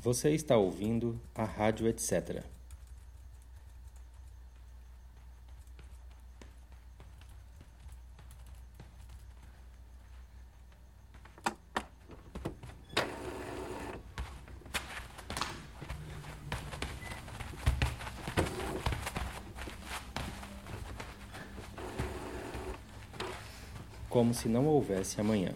Você está ouvindo a Rádio Etc. Como se não houvesse amanhã.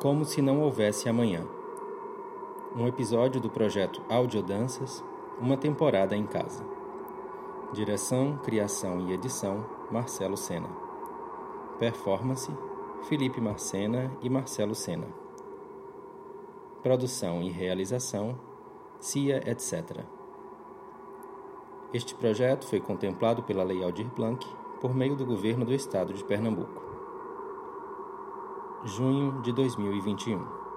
Como se não houvesse amanhã. Um episódio do projeto Audiodanças, uma temporada em casa. Direção, criação e edição: Marcelo Sena. Performance: Felipe Marcena e Marcelo Sena. Produção e realização: CIA, etc. Este projeto foi contemplado pela Lei Aldir Blanc por meio do Governo do Estado de Pernambuco. Junho de 2021